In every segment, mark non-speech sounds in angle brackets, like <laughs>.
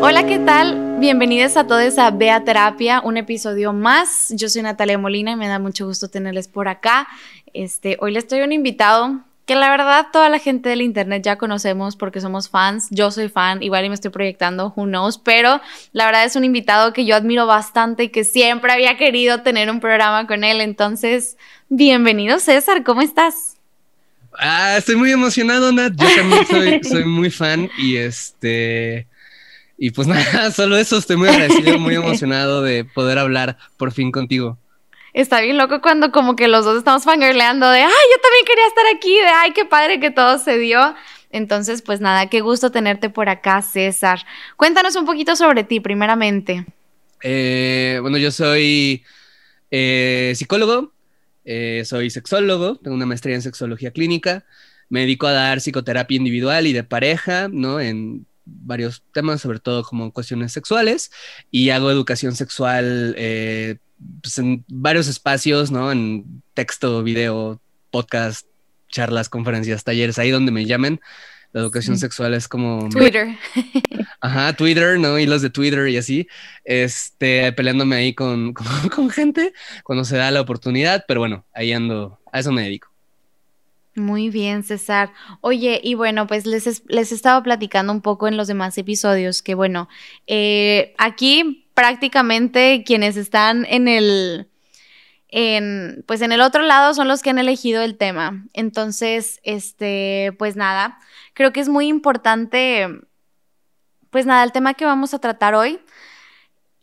Hola, ¿qué tal? Bienvenidos a todos a Bea Terapia, un episodio más. Yo soy Natalia Molina y me da mucho gusto tenerles por acá. Este, hoy les traigo un invitado que la verdad toda la gente del internet ya conocemos porque somos fans. Yo soy fan, igual y me estoy proyectando, who knows, pero la verdad es un invitado que yo admiro bastante y que siempre había querido tener un programa con él. Entonces, bienvenido César, ¿cómo estás? Ah, estoy muy emocionado, Nat. Yo también soy, <laughs> soy muy fan y este y pues <laughs> nada, solo eso, estoy muy agradecido, muy <laughs> emocionado de poder hablar por fin contigo. Está bien loco cuando como que los dos estamos fangirleando de, ay, yo también quería estar aquí, de, ay, qué padre que todo se dio. Entonces, pues nada, qué gusto tenerte por acá, César. Cuéntanos un poquito sobre ti, primeramente. Eh, bueno, yo soy eh, psicólogo, eh, soy sexólogo, tengo una maestría en sexología clínica, me dedico a dar psicoterapia individual y de pareja, ¿no? En varios temas, sobre todo como cuestiones sexuales, y hago educación sexual eh, pues en varios espacios, ¿no? En texto, video, podcast, charlas, conferencias, talleres, ahí donde me llamen. La educación sexual es como... Twitter. <laughs> Ajá, Twitter, ¿no? Hilos de Twitter y así. Este, peleándome ahí con, <laughs> con, con gente cuando se da la oportunidad, pero bueno, ahí ando, a eso me dedico. Muy bien, César. Oye, y bueno, pues les, les he estado platicando un poco en los demás episodios que, bueno, eh, aquí prácticamente quienes están en el, en, pues en el otro lado son los que han elegido el tema. Entonces, este, pues nada, creo que es muy importante, pues nada, el tema que vamos a tratar hoy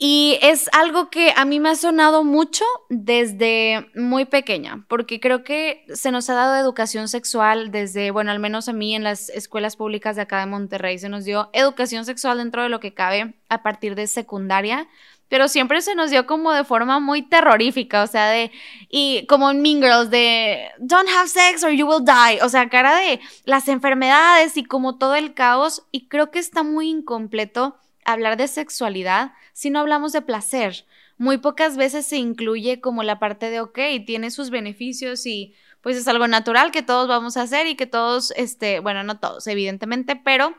y es algo que a mí me ha sonado mucho desde muy pequeña, porque creo que se nos ha dado educación sexual desde, bueno, al menos a mí en las escuelas públicas de acá de Monterrey, se nos dio educación sexual dentro de lo que cabe a partir de secundaria, pero siempre se nos dio como de forma muy terrorífica, o sea, de, y como en Mean Girls, de, don't have sex or you will die, o sea, cara de las enfermedades y como todo el caos, y creo que está muy incompleto hablar de sexualidad si no hablamos de placer. Muy pocas veces se incluye como la parte de, ok, tiene sus beneficios y pues es algo natural que todos vamos a hacer y que todos, este, bueno, no todos, evidentemente, pero,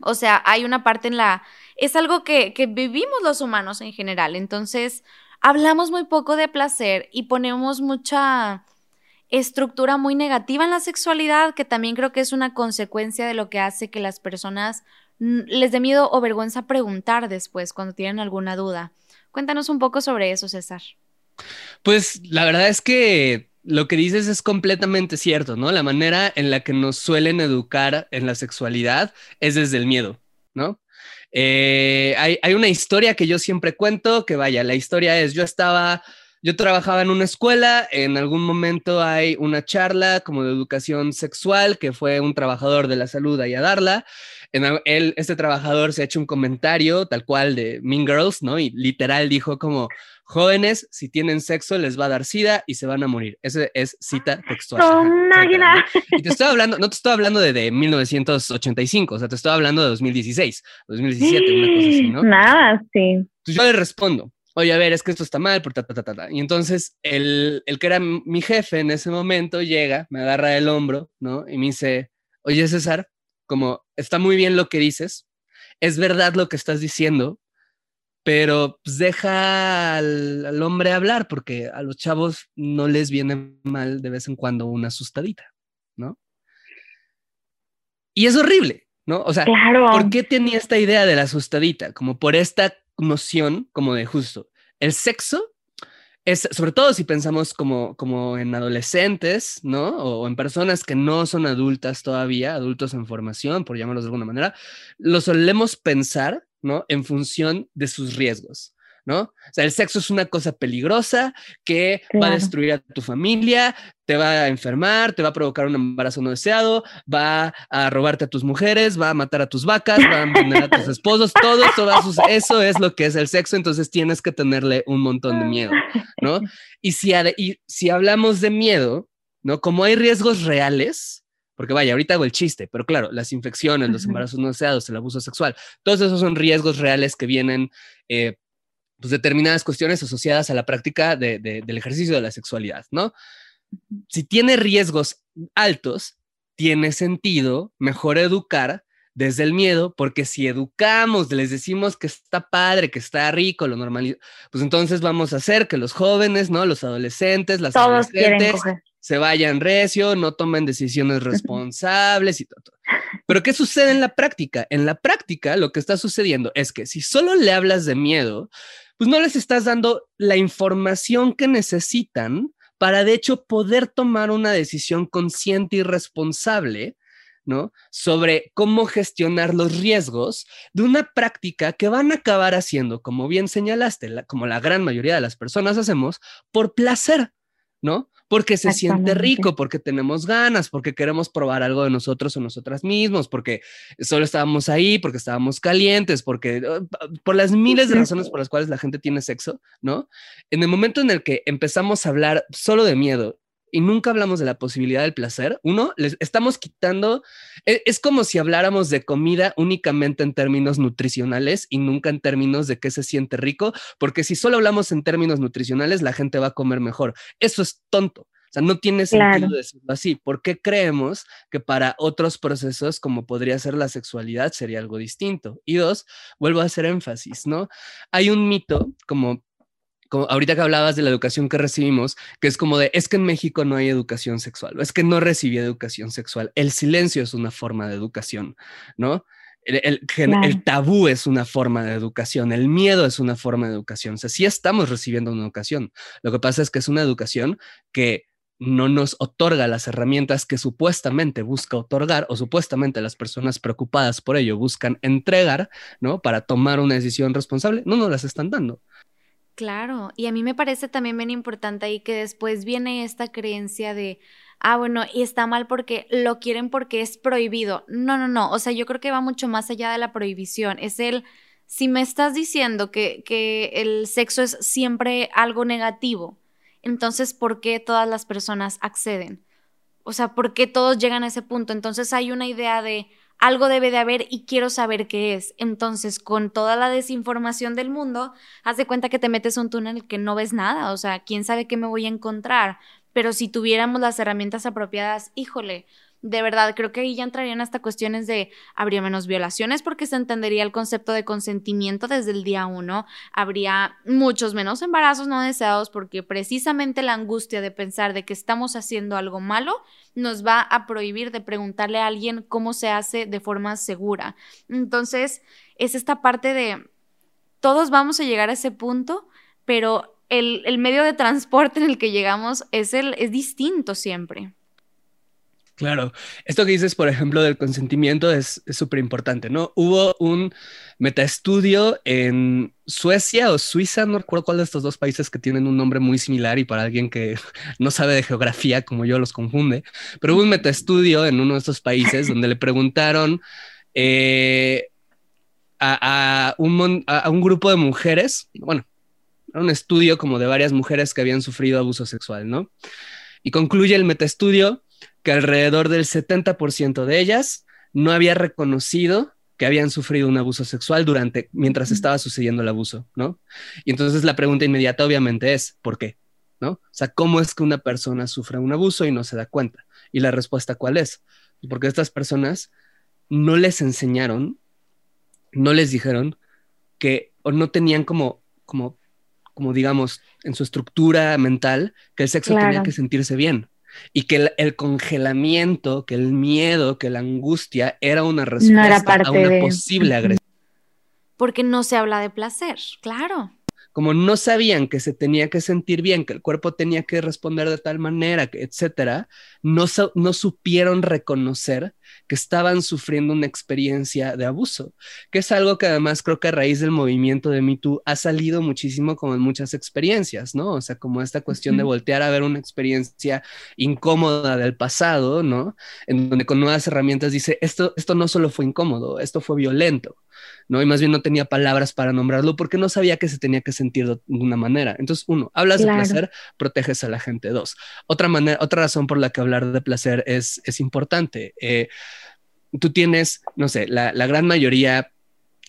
o sea, hay una parte en la, es algo que, que vivimos los humanos en general. Entonces, hablamos muy poco de placer y ponemos mucha estructura muy negativa en la sexualidad, que también creo que es una consecuencia de lo que hace que las personas les dé miedo o vergüenza preguntar después cuando tienen alguna duda. Cuéntanos un poco sobre eso, César. Pues la verdad es que lo que dices es completamente cierto, ¿no? La manera en la que nos suelen educar en la sexualidad es desde el miedo, ¿no? Eh, hay, hay, una historia que yo siempre cuento, que vaya, la historia es, yo estaba, yo trabajaba en una escuela, en algún momento hay una charla como de educación sexual, que fue un trabajador de la salud ahí a darla, en él, este trabajador se ha hecho un comentario tal cual de Mean Girls, ¿no? Y literal dijo como, jóvenes, si tienen sexo, les va a dar sida y se van a morir. Ese es cita textual. y te estoy hablando, no te estoy hablando de, de, 1985, o sea, te estoy hablando de 2016, 2017, una cosa así, ¿no? Nada, sí. Entonces yo le respondo, oye, a ver, es que esto está mal, por ta, ta, ta, ta, Y entonces el, el que era mi jefe en ese momento llega, me agarra el hombro, ¿no? Y me dice, oye, César, como está muy bien lo que dices, es verdad lo que estás diciendo, pero pues, deja al, hombre hablar porque a los chavos no les viene mal de vez en cuando una asustadita, ¿no? Y es horrible, ¿no? O sea, ¿por qué tenía esta idea de la asustadita? Como por esta noción como de justo, el sexo es, sobre todo si pensamos como, como en adolescentes, ¿no? O, en personas que no son adultas todavía, adultos en formación, por llamarlos de alguna manera, lo solemos pensar, ¿no? En función de sus riesgos. ¿No? O sea, el sexo es una cosa peligrosa que va a destruir a tu familia, te va a enfermar, te va a provocar un embarazo no deseado, va a robarte a tus mujeres, va a matar a tus vacas, va a envenenar a tus esposos, todo eso, va a eso es lo que es el sexo, entonces tienes que tenerle un montón de miedo, ¿no? Y si, y si hablamos de miedo, ¿no? Como hay riesgos reales, porque vaya, ahorita hago el chiste, pero claro, las infecciones, los embarazos no deseados, el abuso sexual, todos esos son riesgos reales que vienen eh, pues, determinadas cuestiones asociadas a la práctica del ejercicio de la sexualidad, ¿no? si tiene riesgos altos, tiene sentido mejor educar desde el miedo, porque si educamos, les decimos que está padre, que está rico, lo normal, pues entonces vamos a hacer que los jóvenes, ¿no? Los adolescentes, las adolescentes se vayan recio, no tomen decisiones responsables y todo. Pero ¿qué sucede en la práctica? En la práctica lo que está sucediendo es que si solo le hablas de miedo, pues no les estás dando la información que necesitan para de hecho poder tomar una decisión consciente y responsable ¿no? Sobre cómo gestionar los riesgos de una práctica que van a acabar haciendo, como bien señalaste, como la gran mayoría de las personas hacemos, por placer, ¿no? Porque se siente rico, porque tenemos ganas, porque queremos probar algo de nosotros o nosotras mismos, porque solo estábamos ahí, porque estábamos calientes, porque uh, por las miles de razones por las cuales la gente tiene sexo, ¿no? En el momento en el que empezamos a hablar solo de miedo y nunca hablamos de la posibilidad del placer, uno, les estamos quitando, e, es, como si habláramos de comida únicamente en términos nutricionales y nunca en términos de qué se siente rico, porque si solo hablamos en términos nutricionales, la gente va a comer mejor. Eso es tonto. O sea, no tiene sentido decirlo así. ¿Por qué creemos que para otros procesos, como podría ser la sexualidad, sería algo distinto? Y dos, vuelvo a hacer énfasis, ¿no? Hay un mito como ahorita que hablabas de la educación que recibimos, que es como de, es que en México no hay educación sexual, o es que no recibí educación sexual. El silencio es una forma de educación, ¿no? El, el, tabú es una forma de educación, el miedo es una forma de educación. O sea, sí estamos recibiendo una educación. Lo que pasa es que es una educación que no nos otorga las herramientas que supuestamente busca otorgar o supuestamente las personas preocupadas por ello buscan entregar, ¿no? Para tomar una decisión responsable, no nos las están dando. Claro, y a mí me parece también bien importante ahí que después viene esta creencia de, ah, bueno, y está mal porque lo quieren porque es prohibido. No, no, no, o sea, yo creo que va mucho más allá de la prohibición. Es el, si me estás diciendo que, que el sexo es siempre algo negativo, entonces, ¿por qué todas las personas acceden? O sea, ¿por qué todos llegan a ese punto? Entonces hay una idea de, algo debe de haber y quiero saber qué es. Entonces, con toda la desinformación del mundo, haz de cuenta que te metes un túnel que no ves nada, o sea, quién sabe qué me voy a encontrar. Pero si tuviéramos las herramientas apropiadas, híjole, de verdad, creo que ahí ya entrarían hasta cuestiones de habría menos violaciones porque se entendería el concepto de consentimiento desde el día uno, habría muchos menos embarazos no deseados porque precisamente la angustia de pensar de que estamos haciendo algo malo nos va a prohibir de preguntarle a alguien cómo se hace de forma segura. Entonces, es esta parte de todos vamos a llegar a ese punto, pero el, el medio de transporte en el que llegamos es, el, es distinto siempre. Claro, esto que dices, por ejemplo, del consentimiento es súper importante, ¿no? Hubo un metaestudio en Suecia o Suiza, no recuerdo cuál de estos dos países que tienen un nombre muy similar y para alguien que <laughs> no sabe de geografía como yo los confunde, pero hubo un metaestudio en uno de estos países donde le preguntaron eh, a, un, a un grupo de mujeres, bueno, un estudio como de varias mujeres que habían sufrido abuso sexual, ¿no? Y concluye el metaestudio que alrededor del 70% de ellas no había reconocido que habían sufrido un abuso sexual durante mientras estaba sucediendo el abuso, ¿no? Y entonces la pregunta inmediata obviamente es, ¿por qué? ¿No? O sea, ¿cómo es que una persona sufre un abuso y no se da cuenta? Y la respuesta cuál es? Porque estas personas no les enseñaron, no les dijeron que o no tenían como como como digamos en su estructura mental que el sexo tenía que sentirse bien y que el, congelamiento, que el miedo, que la angustia era una respuesta a una posible agresión. Porque no se habla de placer, claro como no sabían que se tenía que sentir bien, que el cuerpo tenía que responder de tal manera, etcétera, no, no supieron reconocer que estaban sufriendo una experiencia de abuso, que es algo que además creo que a raíz del movimiento de Me Too ha salido muchísimo como en muchas experiencias, ¿no? O sea, como esta cuestión de voltear a ver una experiencia incómoda del pasado, ¿no? En donde con nuevas herramientas dice, esto, esto no solo fue incómodo, esto fue violento. ¿No? Y más bien no tenía palabras para nombrarlo porque no sabía que se tenía que sentir de una manera. Entonces, uno, hablas de placer, proteges a la gente. Dos, otra manera, otra razón por la que hablar de placer es, es importante. Eh, tú tienes, no sé, la, gran mayoría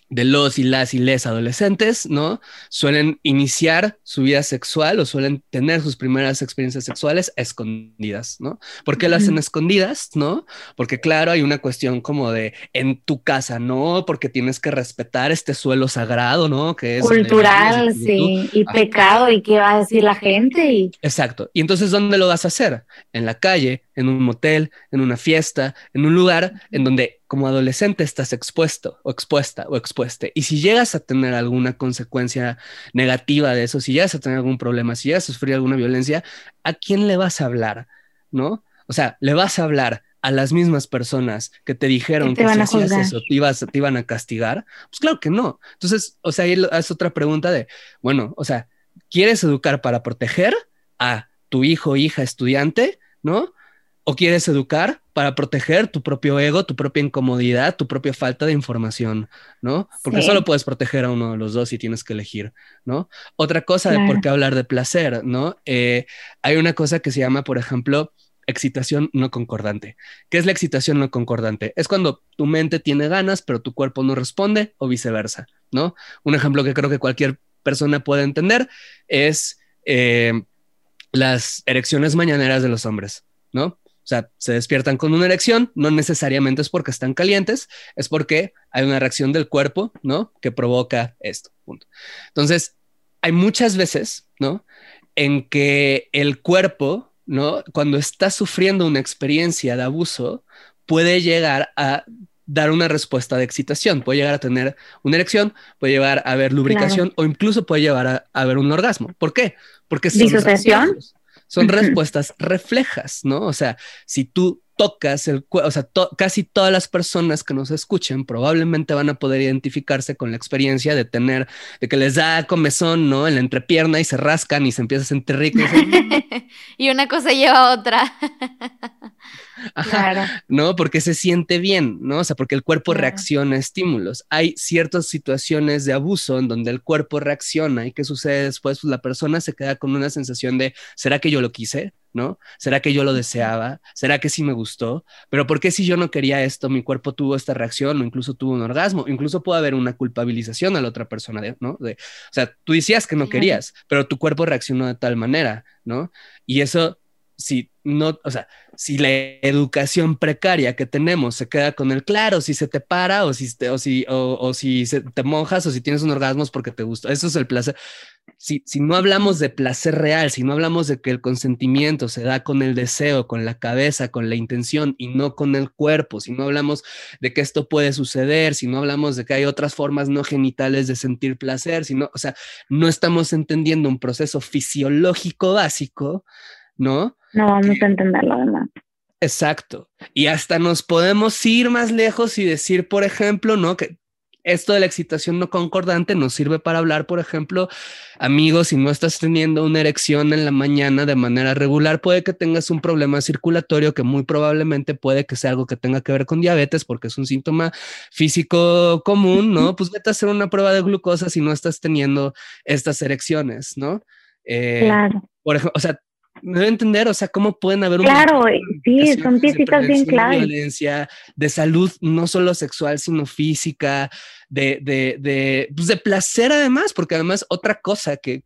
de los y las y les adolescentes, ¿no? Suelen iniciar su vida sexual o suelen tener sus primeras experiencias sexuales escondidas, ¿no? ¿Por qué lo hacen escondidas, no? Porque claro, hay una cuestión como de en tu casa, ¿no? Porque tienes que respetar este suelo sagrado, ¿no? Que es cultural, sí, y pecado y qué va a decir la gente y Exacto. Y entonces ¿dónde lo vas a hacer? En la calle, en un motel, en una fiesta, en un lugar en donde como adolescente estás expuesto o expuesta o expuesta. Y si llegas a tener alguna consecuencia negativa de eso, si llegas a tener algún problema, si llegas a sufrir alguna violencia, ¿a quién le vas a hablar? ¿No? O sea, le vas a hablar a las mismas personas que te dijeron que si hacías eso te, te iban a castigar. Pues claro que no. Entonces, o sea, ahí es otra pregunta de, bueno, o sea, ¿quieres educar para proteger a tu hijo, hija, estudiante? ¿No? ¿O quieres educar para proteger tu propio ego, tu propia incomodidad, tu propia falta de información, ¿no? Porque solo puedes proteger a uno de los dos y tienes que elegir, ¿no? Otra cosa de por qué hablar de placer, ¿no? Eh, hay una cosa que se llama, por ejemplo, excitación no concordante. ¿Qué es la excitación no concordante? Es cuando tu mente tiene ganas, pero tu cuerpo no responde o viceversa, ¿no? Un ejemplo que creo que cualquier persona puede entender es eh, las erecciones mañaneras de los hombres, ¿no? O sea, se despiertan con una erección, no necesariamente es porque están calientes, es porque hay una reacción del cuerpo, ¿no? Que provoca esto. Punto. Entonces, hay muchas veces, ¿no? En que el cuerpo, ¿no? Cuando está sufriendo una experiencia de abuso, puede llegar a dar una respuesta de excitación, puede llegar a tener una erección, puede llevar a haber lubricación o incluso puede llevar a, haber un orgasmo. ¿Por qué? Porque son son respuestas reflejas, ¿no? O sea, si tú tocas el cuerpo, o sea, casi todas las personas que nos escuchen probablemente van a poder identificarse con la experiencia de tener, de que les da comezón, ¿no? En la entrepierna y se rascan y se empieza a sentir rico. Y, <laughs> una cosa lleva a otra. claro. ¿No? Porque se siente bien, ¿no? O sea, porque el cuerpo reacciona a estímulos. Hay ciertas situaciones de abuso en donde el cuerpo reacciona y ¿qué sucede después? Pues la persona se queda con una sensación de, ¿será que yo lo quise? ¿No? ¿Será que yo lo deseaba? ¿Será que sí me gustó? Pero ¿por qué si yo no quería esto, mi cuerpo tuvo esta reacción o incluso tuvo un orgasmo? Incluso puede haber una culpabilización a la otra persona, ¿no? De, o sea, tú decías que no querías, pero tu cuerpo reaccionó de tal manera, ¿no? Y eso si no, o sea, si la educación precaria que tenemos se queda con el claro, si se te para o si, o si, o, si te mojas o si tienes un orgasmo porque te gusta, eso es el placer. Si, si no hablamos de placer real, si no hablamos de que el consentimiento se da con el deseo, con la cabeza, con la intención y no con el cuerpo, si no hablamos de que esto puede suceder, si no hablamos de que hay otras formas no genitales de sentir placer, si no, o sea, no estamos entendiendo un proceso fisiológico básico, ¿no? No vamos a entenderlo además. Exacto. Y hasta nos podemos ir más lejos y decir, por ejemplo, ¿no? Que esto de la excitación no concordante nos sirve para hablar, por ejemplo, amigos, si no estás teniendo una erección en la mañana de manera regular, puede que tengas un problema circulatorio que muy probablemente puede que sea algo que tenga que ver con diabetes porque es un síntoma físico común, ¿no? Pues vete a hacer una prueba de glucosa si no estás teniendo estas erecciones, ¿no? Eh, claro. Por ejemplo, o sea, me debe entender, o sea, cómo pueden haber un Claro, sí, son físicas bien claras. Violencia, de salud, no solo sexual, sino física, de, de, de, pues de placer además, porque además otra cosa que,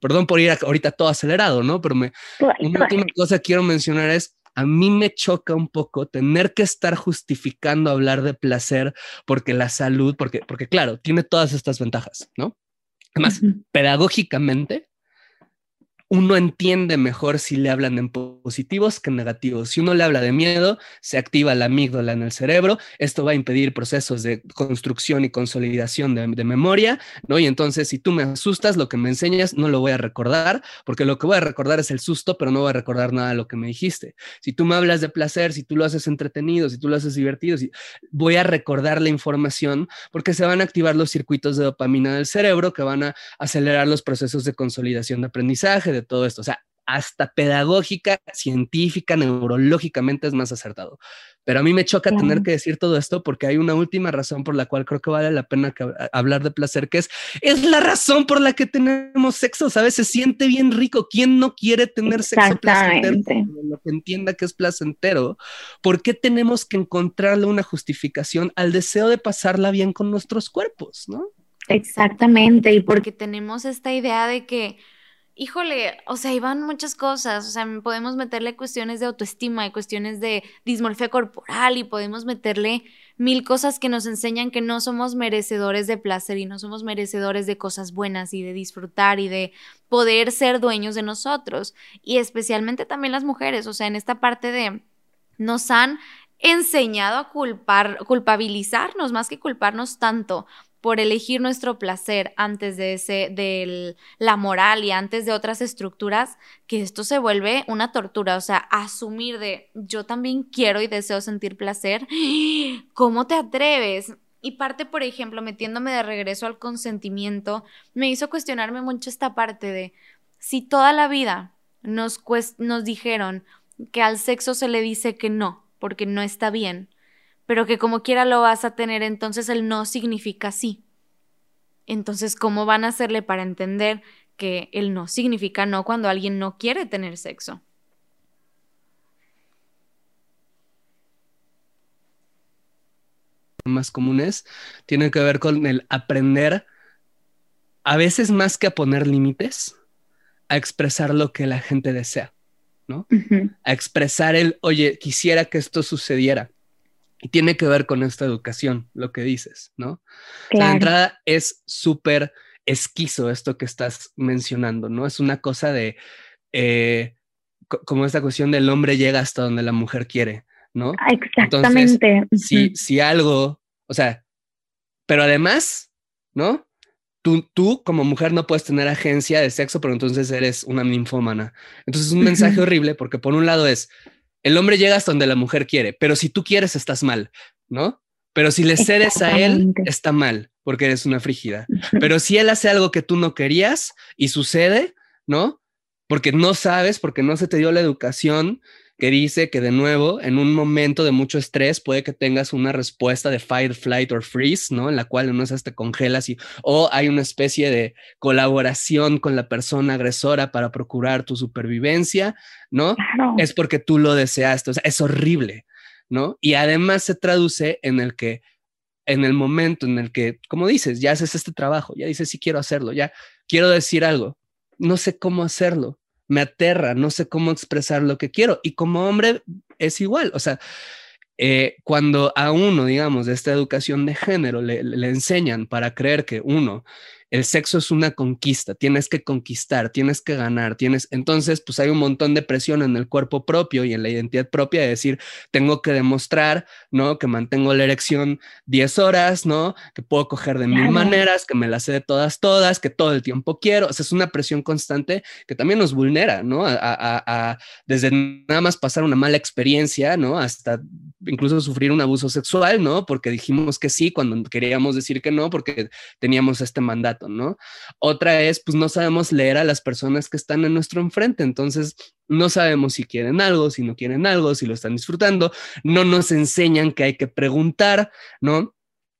perdón por ir ahorita todo acelerado, ¿no? Pero me, una última cosa que quiero mencionar es, a mí me choca un poco tener que estar justificando hablar de placer porque la salud, porque, porque claro, tiene todas estas ventajas, ¿no? Además, pedagógicamente, uno entiende mejor si le hablan en positivos que en negativos. Si uno le habla de miedo, se activa la amígdala en el cerebro. Esto va a impedir procesos de construcción y consolidación de, memoria, ¿no? Y entonces, si tú me asustas, lo que me enseñas no lo voy a recordar, porque lo que voy a recordar es el susto, pero no voy a recordar nada de lo que me dijiste. Si tú me hablas de placer, si tú lo haces entretenido, si tú lo haces divertido, voy a recordar la información porque se van a activar los circuitos de dopamina del cerebro que van a acelerar los procesos de consolidación de aprendizaje, de todo esto. O sea, hasta pedagógica, científica, neurológicamente es más acertado. Pero a mí me choca tener que decir todo esto porque hay una última razón por la cual creo que vale la pena hablar de placer, que es, es la razón por la que tenemos sexo, ¿sabes? Se siente bien rico. ¿Quién no quiere tener sexo placentero? Lo que entienda que es placentero. ¿Por qué tenemos que encontrarle una justificación al deseo de pasarla bien con nuestros cuerpos, no? Exactamente, y porque tenemos esta idea de que híjole, o sea, iban muchas cosas, o sea, podemos meterle cuestiones de autoestima y cuestiones de dismorfia corporal y podemos meterle mil cosas que nos enseñan que no somos merecedores de placer y no somos merecedores de cosas buenas y de disfrutar y de poder ser dueños de nosotros. Y especialmente también las mujeres, o sea, en esta parte de nos han enseñado a culpar, culpabilizarnos más que culparnos tanto por elegir nuestro placer antes de ese, de la moral y antes de otras estructuras, que esto se vuelve una tortura. O sea, asumir de yo también quiero y deseo sentir placer. <gasps> ¿Cómo te atreves? Y parte, por ejemplo, metiéndome de regreso al consentimiento, me hizo cuestionarme mucho esta parte de si toda la vida nos, nos dijeron que al sexo se le dice que no, porque no está bien, pero que como quiera lo vas a tener, entonces el no significa sí. Entonces, ¿cómo van a hacerle para entender que el no significa no cuando alguien no quiere tener sexo? más comunes tienen que ver con el aprender, a veces más que a poner límites, a expresar lo que la gente desea, ¿no? A expresar el, oye, quisiera que esto sucediera. Y tiene que ver con esta educación, lo que dices, ¿no? La entrada es súper esquizo esto que estás mencionando, ¿no? Es una cosa de, eh, como esta cuestión del hombre llega hasta donde la mujer quiere, ¿no? Ah, exactamente. si, si algo, o sea, pero además, ¿no? Tú, tú, como mujer no puedes tener agencia de sexo, pero entonces eres una ninfómana. Entonces es un mensaje horrible porque por un lado es, el hombre llega hasta donde la mujer quiere, pero si tú quieres, estás mal, ¿no? Pero si le cedes a él, está mal, porque eres una frígida. Pero si él hace algo que tú no querías y sucede, ¿no? Porque no sabes, porque no se te dio la educación que dice que de nuevo, en un momento de mucho estrés, puede que tengas una respuesta de fight, flight or freeze, ¿no? En la cual no esas te congelas y, o hay una especie de colaboración con la persona agresora para procurar tu supervivencia, ¿no? Es porque tú lo deseaste, o sea, es horrible, ¿no? Y además se traduce en el que en el momento en el que, como dices, ya haces este trabajo, ya dices, sí quiero hacerlo, ya quiero decir algo, no sé cómo hacerlo, me aterra, no sé cómo expresar lo que quiero. Y como hombre es igual, o sea, eh, cuando a uno, digamos, de esta educación de género le, le, enseñan para creer que uno el sexo es una conquista, tienes que conquistar, tienes que ganar, tienes, entonces pues hay un montón de presión en el cuerpo propio y en la identidad propia de decir, tengo que demostrar, ¿no? Que mantengo la erección 10 horas, ¿no? Que puedo coger de mil maneras, que me la sé de todas, todas, que todo el tiempo quiero, o sea, es una presión constante que también nos vulnera, ¿no? A, desde nada más pasar una mala experiencia, ¿no? Hasta incluso sufrir un abuso sexual, ¿no? Porque dijimos que sí cuando queríamos decir que no, porque teníamos este mandato. ¿No? Otra es, pues no sabemos leer a las personas que están en nuestro enfrente, entonces no sabemos si quieren algo, si no quieren algo, si lo están disfrutando, no nos enseñan que hay que preguntar, ¿no?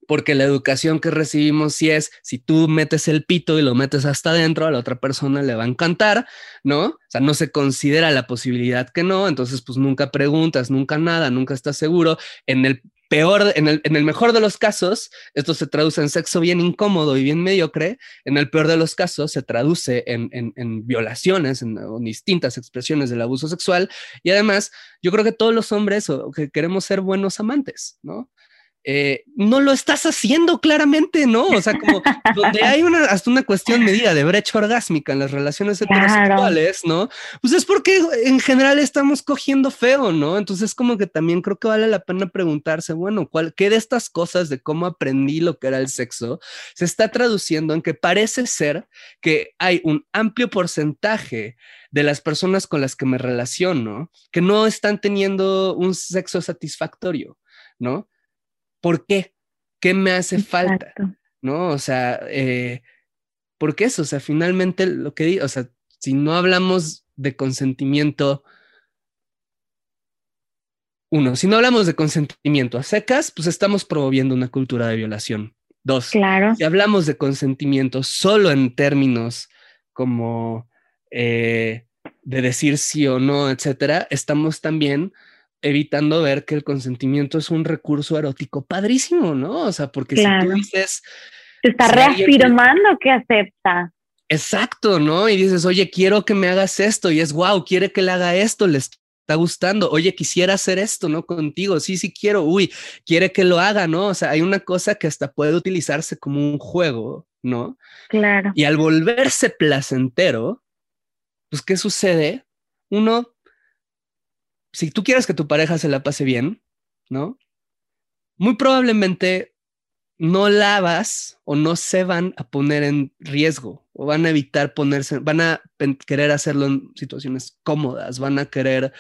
Porque la educación que recibimos si es, si tú metes el pito y lo metes hasta adentro, a la otra persona le va a encantar, ¿no? O sea, no se considera la posibilidad que no, entonces pues nunca preguntas, nunca nada, nunca estás seguro. En el peor, en el, en el, mejor de los casos, esto se traduce en sexo bien incómodo y bien mediocre. En el peor de los casos, se traduce en, en, violaciones, en, distintas expresiones del abuso sexual. Y además, yo creo que todos los hombres o, que queremos ser buenos amantes, ¿no? Eh, no lo estás haciendo claramente, ¿no? O sea, como donde <laughs> hay una, hasta una cuestión medida de brecha orgásmica en las relaciones heterosexuales, ¿no? Pues es porque en general estamos cogiendo feo, ¿no? Entonces como que también creo que vale la pena preguntarse, bueno, ¿cuál, ¿qué de estas cosas de cómo aprendí lo que era el sexo se está traduciendo en que parece ser que hay un amplio porcentaje de las personas con las que me relaciono que no están teniendo un sexo satisfactorio, ¿no? ¿Por qué? ¿Qué me hace falta? ¿No? O sea, eh, ¿por qué eso? O sea, finalmente lo que digo, o sea, si no hablamos de consentimiento, uno, si no hablamos de consentimiento a secas, pues estamos promoviendo una cultura de violación. Dos, claro. si hablamos de consentimiento solo en términos como eh, de decir sí o no, etcétera, estamos también evitando ver que el consentimiento es un recurso erótico padrísimo, ¿no? O sea, porque si tú dices... Te está reafirmando que acepta. Exacto, ¿no? Y dices, oye, quiero que me hagas esto. Y es, wow, quiere que le haga esto, le está gustando. Oye, quisiera hacer esto, ¿no? Contigo. Sí, sí quiero. Uy, quiere que lo haga, ¿no? O sea, hay una cosa que hasta puede utilizarse como un juego, ¿no? Claro. Y al volverse placentero, pues, ¿qué sucede? Uno si tú quieres que tu pareja se la pase bien, ¿no? Muy probablemente no la vas o no se van a poner en riesgo o van a evitar ponerse, van a querer hacerlo en situaciones cómodas, van a querer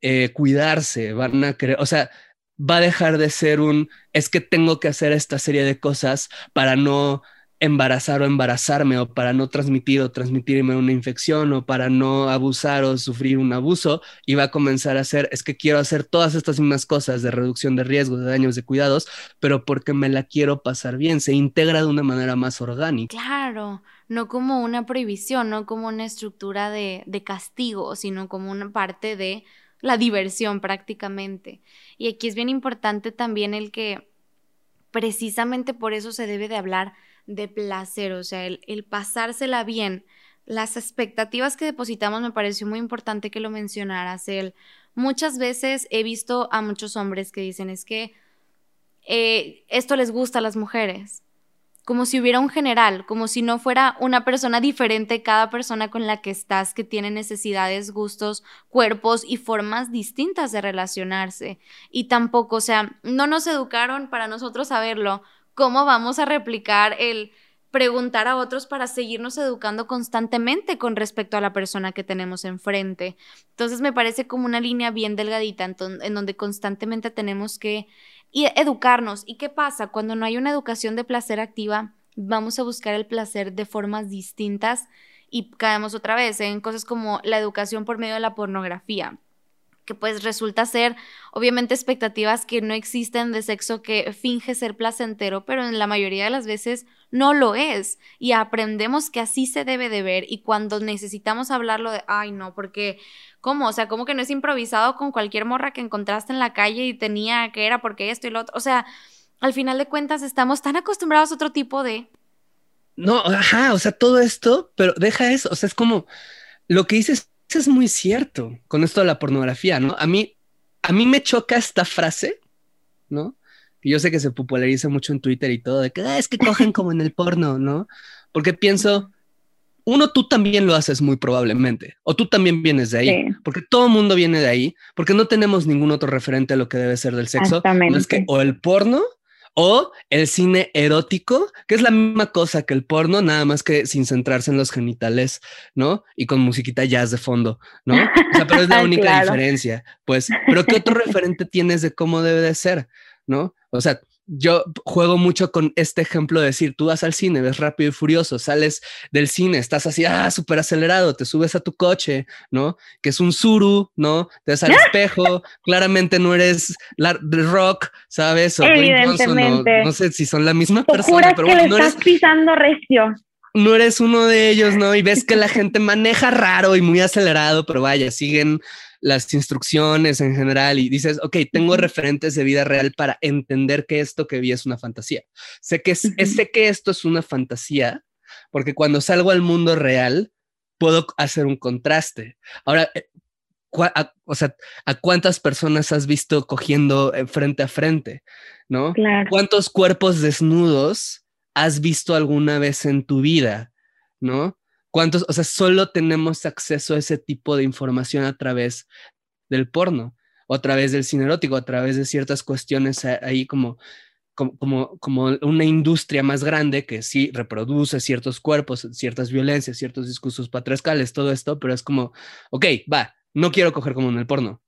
eh, cuidarse, van a querer, o sea, va a dejar de ser un, es que tengo que hacer esta serie de cosas para no embarazar o embarazarme o para no transmitir o transmitirme una infección o para no abusar o sufrir un abuso y va a comenzar a hacer, es que quiero hacer todas estas mismas cosas de reducción de riesgos, de daños, de cuidados, pero porque me la quiero pasar bien, se integra de una manera más orgánica. Claro, no como una prohibición, no como una estructura de, de castigo, sino como una parte de la diversión prácticamente. Y aquí es bien importante también el que precisamente por eso se debe de hablar de placer, o sea, el, pasársela bien. Las expectativas que depositamos me pareció muy importante que lo mencionaras. El, muchas veces he visto a muchos hombres que dicen es que eh, esto les gusta a las mujeres, como si hubiera un general, como si no fuera una persona diferente cada persona con la que estás, que tiene necesidades, gustos, cuerpos y formas distintas de relacionarse. Y tampoco, o sea, no nos educaron para nosotros saberlo, ¿cómo vamos a replicar el preguntar a otros para seguirnos educando constantemente con respecto a la persona que tenemos enfrente? Entonces me parece como una línea bien delgadita en, donde constantemente tenemos que educarnos. ¿Y qué pasa? Cuando no hay una educación de placer activa, vamos a buscar el placer de formas distintas y caemos otra vez en cosas como la educación por medio de la pornografía que pues resulta ser obviamente expectativas que no existen de sexo que finge ser placentero, pero en la mayoría de las veces no lo es. Y aprendemos que así se debe de ver y cuando necesitamos hablarlo de, ay no, porque ¿cómo? O sea, como que no es improvisado con cualquier morra que encontraste en la calle y tenía que era porque esto y lo otro, o sea, al final de cuentas estamos tan acostumbrados a otro tipo de... No, ajá, o sea, todo esto, pero deja eso, o sea, es como lo que dices es muy cierto con esto de la pornografía, ¿no? A mí, a mí me choca esta frase, ¿no? Y yo sé que se populariza mucho en Twitter y todo, de que ah, es que cogen como en el porno, ¿no? Porque pienso, uno, tú también lo haces muy probablemente, o tú también vienes de ahí, porque todo el mundo viene de ahí, porque no tenemos ningún otro referente a lo que debe ser del sexo, más que o el porno o el cine erótico, que es la misma cosa que el porno, nada más que sin centrarse en los genitales, ¿no? Y con musiquita jazz de fondo, ¿no? O sea, pero es la <laughs> única diferencia, pues. Pero ¿qué otro referente tienes de cómo debe de ser, ¿no? O sea, yo juego mucho con este ejemplo de decir, tú vas al cine, ves rápido y furioso, sales del cine, estás así, ah, súper acelerado, te subes a tu coche, ¿no? Que es un suru, ¿no? Te ves al <laughs> espejo, claramente no eres la, rock, ¿sabes? O Evidentemente. no, sé si son la misma persona, pero que no estás pisando recio. No eres uno de ellos, ¿no? Y ves que la <laughs> gente maneja raro y muy acelerado, pero vaya, siguen las instrucciones en general y dices, ok, tengo referentes de vida real para entender que esto que vi es una fantasía. Sé que, sé que esto es una fantasía porque cuando salgo al mundo real puedo hacer un contraste. Ahora, eh, o sea, ¿a cuántas personas has visto cogiendo eh, frente a frente? ¿No? ¿Cuántos cuerpos desnudos has visto alguna vez en tu vida? ¿No? ¿Cuántos, o sea, solo tenemos acceso a ese tipo de información a través del porno, o a través del cine erótico, a través de ciertas cuestiones ahí como, como, como, una industria más grande que sí reproduce ciertos cuerpos, ciertas violencias, ciertos discursos patriarcales, todo esto, pero es como, ok, va, no quiero coger como en el porno.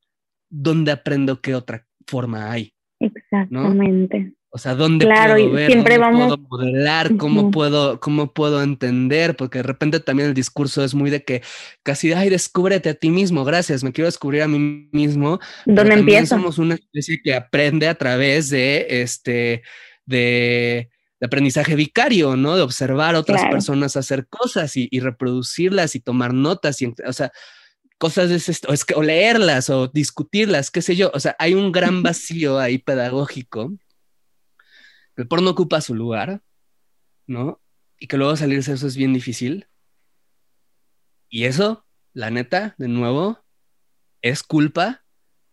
¿Dónde aprendo qué otra forma hay? Exactamente. O sea, ¿dónde puedo ver? Siempre ¿Dónde puedo modelar? ¿Cómo, puedo, ¿Cómo puedo entender? Porque de repente también el discurso es muy de que casi, ay, descúbrete a ti mismo, gracias, me quiero descubrir a mí mismo. ¿Dónde empiezo? Somos una especie que aprende a través de, este, de, aprendizaje vicario, ¿no? De observar a otras personas hacer cosas y, reproducirlas y tomar notas. Y, o sea, cosas de ese, o, es que, o leerlas o discutirlas, qué sé yo. O sea, hay un gran vacío ahí pedagógico el porno ocupa su lugar, ¿no? Y que luego salirse eso es bien difícil. Y eso, la neta, de nuevo, es culpa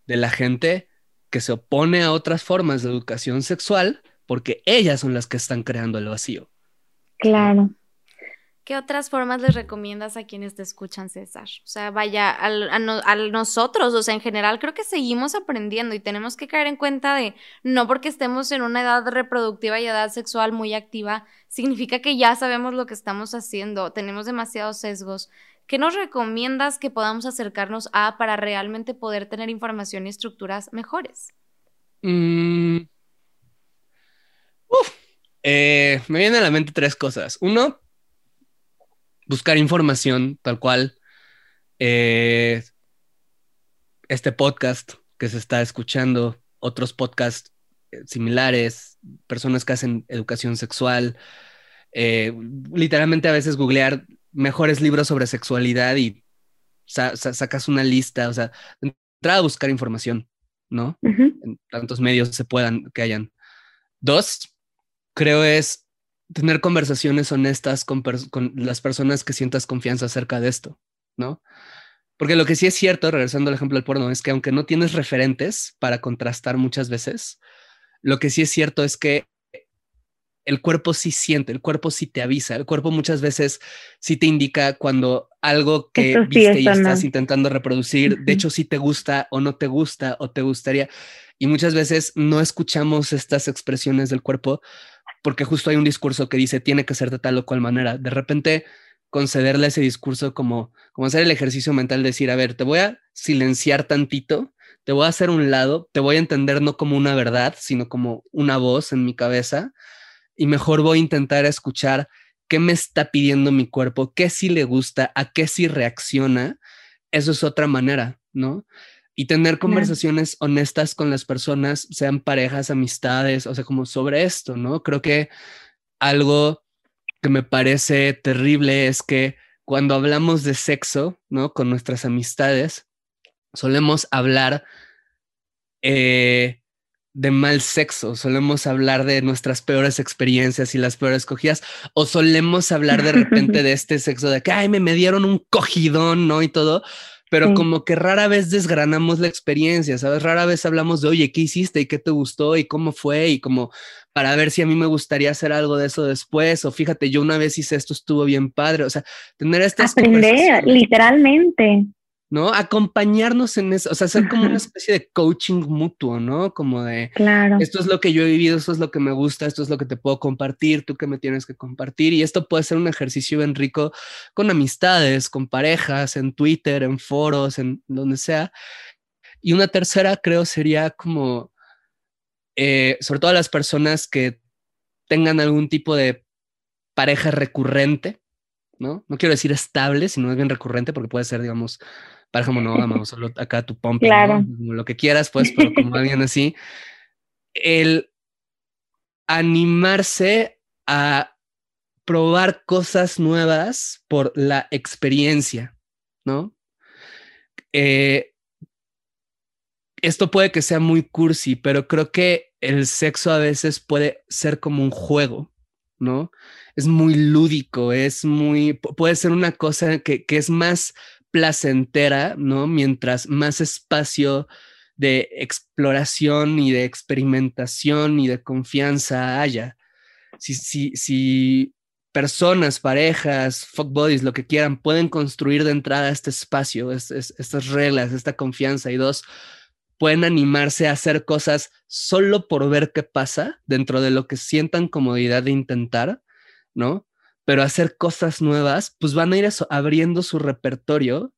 de la gente que se opone a otras formas de educación sexual porque ellas son las que están creando el vacío. Claro. ¿Qué otras formas les recomiendas a quienes te escuchan, César? O sea, vaya, a, nosotros, o sea, en general creo que seguimos aprendiendo y tenemos que caer en cuenta de no porque estemos en una edad reproductiva y edad sexual muy activa, significa que ya sabemos lo que estamos haciendo, tenemos demasiados sesgos. ¿Qué nos recomiendas que podamos acercarnos a para realmente poder tener información y estructuras mejores? Mm. Eh, me vienen a la mente tres cosas. Uno, buscar información tal cual. Eh, este podcast que se está escuchando, otros podcasts eh, similares, personas que hacen educación sexual, eh, literalmente a veces googlear mejores libros sobre sexualidad y sacas una lista, o sea, entrar a buscar información, ¿no? En tantos medios se puedan, que hayan. Dos, creo es tener conversaciones honestas con, las personas que sientas confianza acerca de esto, ¿no? Porque lo que sí es cierto, regresando al ejemplo del porno, es que aunque no tienes referentes para contrastar muchas veces, lo que sí es cierto es que el cuerpo sí siente, el cuerpo sí te avisa, el cuerpo muchas veces sí te indica cuando algo que viste y estás intentando reproducir, de hecho sí te gusta o no te gusta o te gustaría. Y muchas veces no escuchamos estas expresiones del cuerpo porque justo hay un discurso que dice tiene que ser de tal o cual manera. De repente concederle ese discurso como, como hacer el ejercicio mental, decir, a ver, te voy a silenciar tantito, te voy a hacer un lado, te voy a entender no como una verdad, sino como una voz en mi cabeza, y mejor voy a intentar escuchar qué me está pidiendo mi cuerpo, qué sí le gusta, a qué sí reacciona. Eso es otra manera, ¿no? Y tener conversaciones honestas con las personas, sean parejas, amistades, o sea, como sobre esto, ¿no? Creo que algo que me parece terrible es que cuando hablamos de sexo, ¿no? Con nuestras amistades, solemos hablar eh, de mal sexo, solemos hablar de nuestras peores experiencias y las peores cogidas, o solemos hablar de repente <laughs> de este sexo de que, ay, me, me dieron un cogidón, ¿no? Y todo, pero como que rara vez desgranamos la experiencia, ¿sabes? Rara vez hablamos de, oye, ¿qué hiciste y qué te gustó y cómo fue? Y como para ver si a mí me gustaría hacer algo de eso después, o fíjate, yo una vez hice esto, estuvo bien padre, o sea, tener estas... Aprender, literalmente. ¿No? Acompañarnos en eso, o sea, hacer como una especie de coaching mutuo, ¿no? Como de, claro. esto es lo que yo he vivido, esto es lo que me gusta, esto es lo que te puedo compartir, tú que me tienes que compartir. Y esto puede ser un ejercicio bien rico con amistades, con parejas, en Twitter, en foros, en donde sea. Y una tercera, creo, sería como, eh, sobre todo las personas que tengan algún tipo de pareja recurrente, ¿no? No quiero decir estable, sino es bien recurrente porque puede ser, digamos, pareja monógama o solo acá tu <laughs> pompa, claro. lo que quieras, pues, pero como alguien así, el animarse a probar cosas nuevas por la experiencia, ¿no? Eh, esto puede que sea muy cursi, pero creo que el sexo a veces puede ser como un juego, ¿no? Es muy lúdico, es muy, puede ser una cosa que, que es más placentera, ¿no? Mientras más espacio de exploración y de experimentación y de confianza haya. Si, si, si personas, parejas, fuck bodies, lo que quieran, pueden construir de entrada este espacio, estas reglas, esta confianza y dos, pueden animarse a hacer cosas solo por ver qué pasa dentro de lo que sientan comodidad de intentar, ¿no? pero hacer cosas nuevas, pues van a ir abriendo su repertorio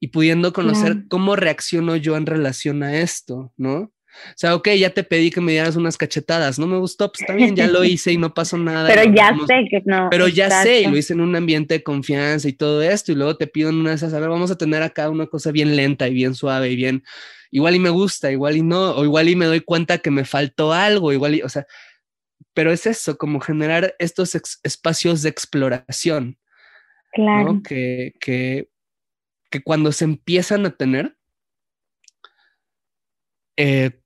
y pudiendo conocer cómo reacciono yo en relación a esto, ¿no? O sea, ok, ya te pedí que me dieras unas cachetadas, no me gustó, pues está bien, ya lo <laughs> hice y no pasó nada. pero ya sé que no. Pero ya sé, y lo hice en un ambiente de confianza y todo esto, y luego te pido en una de esas, a ver, vamos a tener acá una cosa bien lenta y bien suave y bien, igual y me gusta, igual y no, o igual y me doy cuenta que me faltó algo, igual y, o sea, pero es eso, como generar estos espacios de exploración. Claro. Que, que, que cuando se empiezan a tener, eh,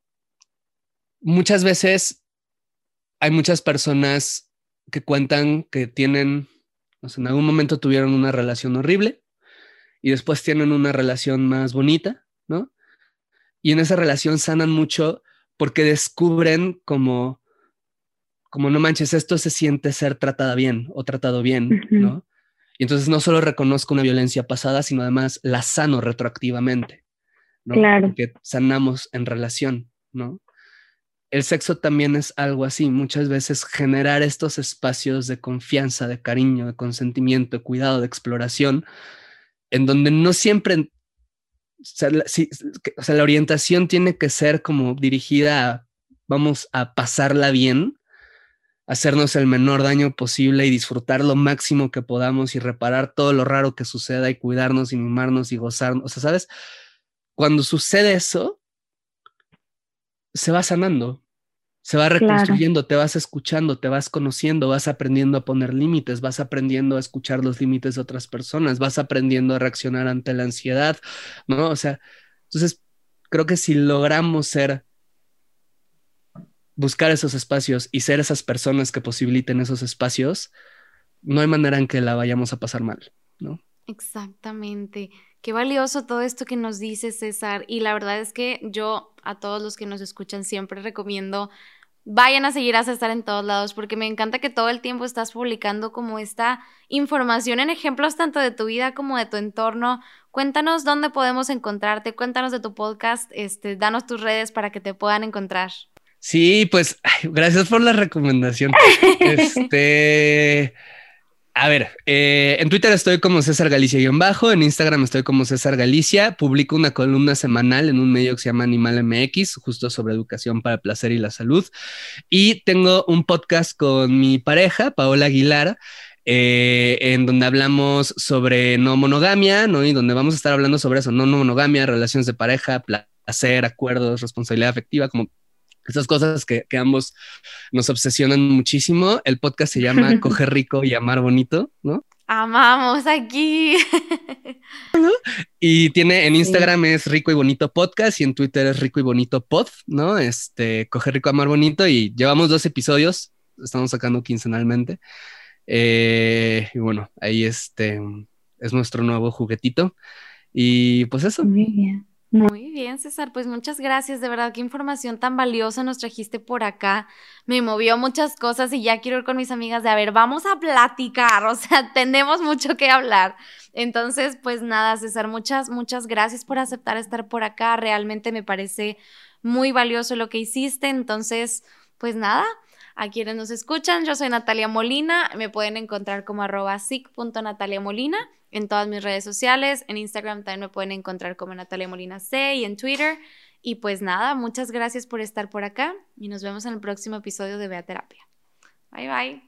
muchas veces hay muchas personas que cuentan que tienen, o sea, en algún momento tuvieron una relación horrible y después tienen una relación más bonita, ¿no? Y en esa relación sanan mucho porque descubren como, como no manches, esto se siente ser tratada bien o tratado bien, ¿no? Y entonces no solo reconozco una violencia pasada, sino además la sano retroactivamente, ¿no? Claro. Porque sanamos en relación, ¿no? El sexo también es algo así, muchas veces generar estos espacios de confianza, de cariño, de consentimiento, de cuidado, de exploración, en donde no siempre, o sea, la, orientación tiene que ser como dirigida a, vamos a pasarla bien, hacernos el menor daño posible y disfrutar lo máximo que podamos y reparar todo lo raro que suceda y cuidarnos y mimarnos y gozarnos. O sea, ¿sabes? Cuando sucede eso, se va sanando, se va reconstruyendo, te vas escuchando, te vas conociendo, vas aprendiendo a poner límites, vas aprendiendo a escuchar los límites de otras personas, vas aprendiendo a reaccionar ante la ansiedad, ¿no? O sea, entonces creo que si logramos ser, buscar esos espacios y ser esas personas que posibiliten esos espacios, no hay manera en que la vayamos a pasar mal, ¿no? Exactamente. Qué valioso todo esto que nos dice César. Y la verdad es que yo a todos los que nos escuchan siempre recomiendo vayan a seguir a César en todos lados porque me encanta que todo el tiempo estás publicando como esta información en ejemplos tanto de tu vida como de tu entorno. Cuéntanos dónde podemos encontrarte, cuéntanos de tu podcast, este, danos tus redes para que te puedan encontrar. Sí, pues gracias por la recomendación. <laughs> este a ver, eh, en Twitter estoy como César Galicia-bajo, en Instagram estoy como César Galicia, publico una columna semanal en un medio que se llama Animal MX, justo sobre educación para el placer y la salud, y tengo un podcast con mi pareja, Paola Aguilar, eh, en donde hablamos sobre no monogamia, ¿no? Y donde vamos a estar hablando sobre eso, no, no monogamia, relaciones de pareja, placer, acuerdos, responsabilidad afectiva, como esas cosas que, ambos nos obsesionan muchísimo. El podcast se llama <laughs> Coger Rico y Amar Bonito, ¿no? Amamos aquí. Y tiene en Instagram es Rico y Bonito Podcast y en Twitter es Rico y Bonito Pod, ¿no? Este, Coger Rico, Amar Bonito y llevamos dos episodios, estamos sacando quincenalmente. Eh, y bueno, ahí este es nuestro nuevo juguetito. Y pues eso. Muy bien. Muy bien, César, pues muchas gracias, de verdad, qué información tan valiosa nos trajiste por acá. Me movió muchas cosas y ya quiero ir con mis amigas de, a ver, vamos a platicar, <laughs> o sea, tenemos mucho que hablar. Entonces, pues nada, César, muchas, muchas gracias por aceptar estar por acá. Realmente me parece muy valioso lo que hiciste. Entonces, pues nada, a quienes nos escuchan. Yo soy Natalia Molina, me pueden encontrar como arroba sic.nataliamolina en todas mis redes sociales, en Instagram también me pueden encontrar como Natalia Molina C y en Twitter. Y pues nada, muchas gracias por estar por acá y nos vemos en el próximo episodio de Bea Terapia. Bye bye.